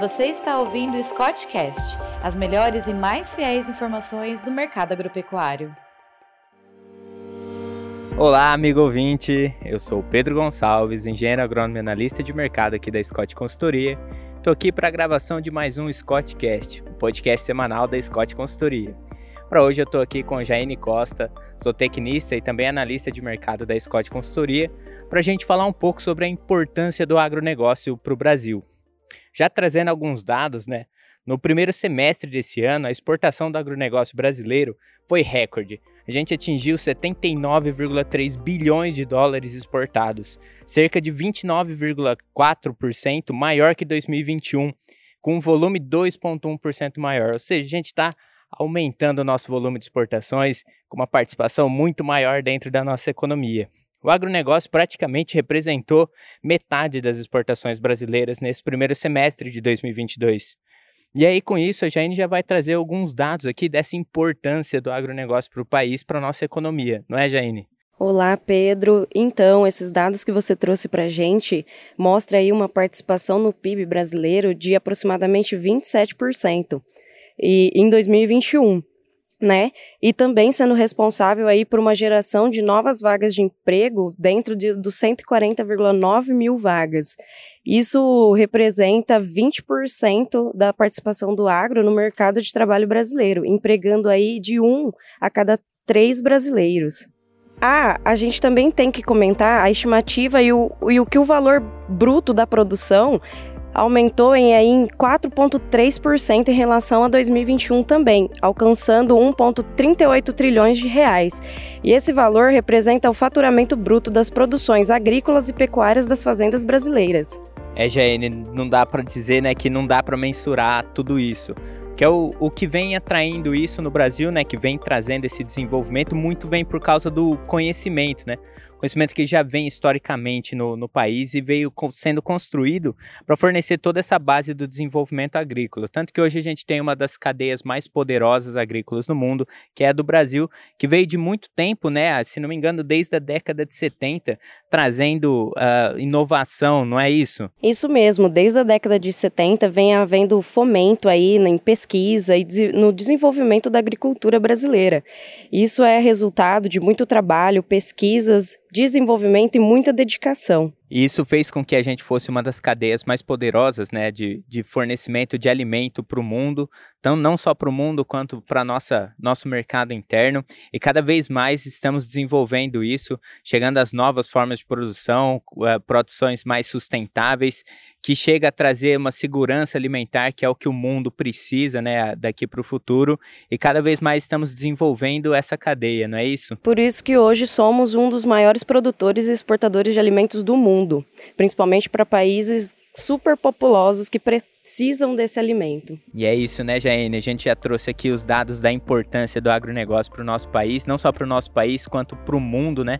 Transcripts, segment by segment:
Você está ouvindo o Scottcast, as melhores e mais fiéis informações do mercado agropecuário. Olá, amigo ouvinte. Eu sou Pedro Gonçalves, engenheiro agrônomo e analista de mercado aqui da Scott Consultoria. Estou aqui para a gravação de mais um Scottcast, o um podcast semanal da Scott Consultoria. Para hoje eu estou aqui com Jaine Costa, sou tecnista e também analista de mercado da Scott Consultoria, para a gente falar um pouco sobre a importância do agronegócio para o Brasil. Já trazendo alguns dados, né? No primeiro semestre desse ano, a exportação do agronegócio brasileiro foi recorde. A gente atingiu 79,3 bilhões de dólares exportados, cerca de 29,4% maior que 2021, com um volume 2,1% maior. Ou seja, a gente está aumentando o nosso volume de exportações com uma participação muito maior dentro da nossa economia. O agronegócio praticamente representou metade das exportações brasileiras nesse primeiro semestre de 2022. E aí, com isso, a Jane já vai trazer alguns dados aqui dessa importância do agronegócio para o país, para a nossa economia, não é, Jane? Olá, Pedro. Então, esses dados que você trouxe para a gente mostra aí uma participação no PIB brasileiro de aproximadamente 27% e, em 2021 né? E também sendo responsável aí por uma geração de novas vagas de emprego dentro de, dos 140,9 mil vagas. Isso representa 20% da participação do agro no mercado de trabalho brasileiro, empregando aí de um a cada três brasileiros. Ah, a gente também tem que comentar a estimativa e o, e o que o valor bruto da produção aumentou em, em 4,3% em relação a 2021 também, alcançando 1,38 trilhões de reais. E esse valor representa o faturamento bruto das produções agrícolas e pecuárias das fazendas brasileiras. É, GN, não dá para dizer né, que não dá para mensurar tudo isso que é o, o que vem atraindo isso no Brasil, né, que vem trazendo esse desenvolvimento, muito vem por causa do conhecimento, né, conhecimento que já vem historicamente no, no país e veio sendo construído para fornecer toda essa base do desenvolvimento agrícola. Tanto que hoje a gente tem uma das cadeias mais poderosas agrícolas no mundo, que é a do Brasil, que veio de muito tempo, né? Se não me engano, desde a década de 70, trazendo uh, inovação, não é isso? Isso mesmo, desde a década de 70 vem havendo fomento aí em pesquisa e no desenvolvimento da agricultura brasileira. Isso é resultado de muito trabalho, pesquisas desenvolvimento e muita dedicação. E isso fez com que a gente fosse uma das cadeias mais poderosas né, de, de fornecimento de alimento para o mundo, então não só para o mundo quanto para nosso mercado interno. E cada vez mais estamos desenvolvendo isso, chegando às novas formas de produção, uh, produções mais sustentáveis, que chega a trazer uma segurança alimentar que é o que o mundo precisa né, daqui para o futuro. E cada vez mais estamos desenvolvendo essa cadeia, não é isso? Por isso que hoje somos um dos maiores produtores e exportadores de alimentos do mundo principalmente para países super populosos que precisam desse alimento. E é isso, né, Jaine? A gente já trouxe aqui os dados da importância do agronegócio para o nosso país, não só para o nosso país, quanto para o mundo, né?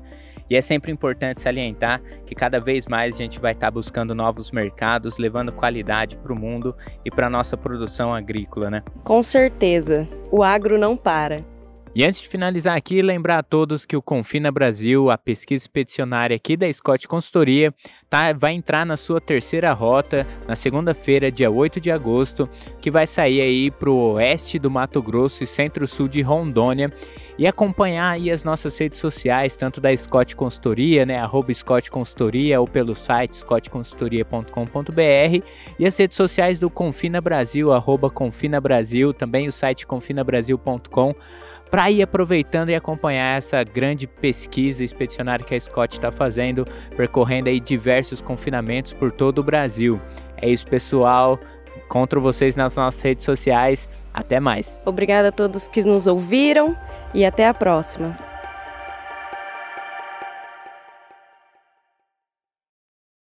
E é sempre importante salientar que cada vez mais a gente vai estar tá buscando novos mercados, levando qualidade para o mundo e para a nossa produção agrícola, né? Com certeza. O agro não para. E antes de finalizar aqui, lembrar a todos que o Confina Brasil, a pesquisa expedicionária aqui da Scott Consultoria, tá, vai entrar na sua terceira rota na segunda-feira, dia 8 de agosto, que vai sair aí para o oeste do Mato Grosso e centro-sul de Rondônia. E acompanhar aí as nossas redes sociais, tanto da Scott Consultoria, né, arroba Scott Consultoria ou pelo site scottconsultoria.com.br e as redes sociais do Confina Brasil, arroba Confina Brasil, também o site confinabrasil.com para ir aproveitando e acompanhar essa grande pesquisa expedicionária que a Scott está fazendo, percorrendo aí diversos confinamentos por todo o Brasil. É isso, pessoal. Encontro vocês nas nossas redes sociais. Até mais. Obrigada a todos que nos ouviram e até a próxima.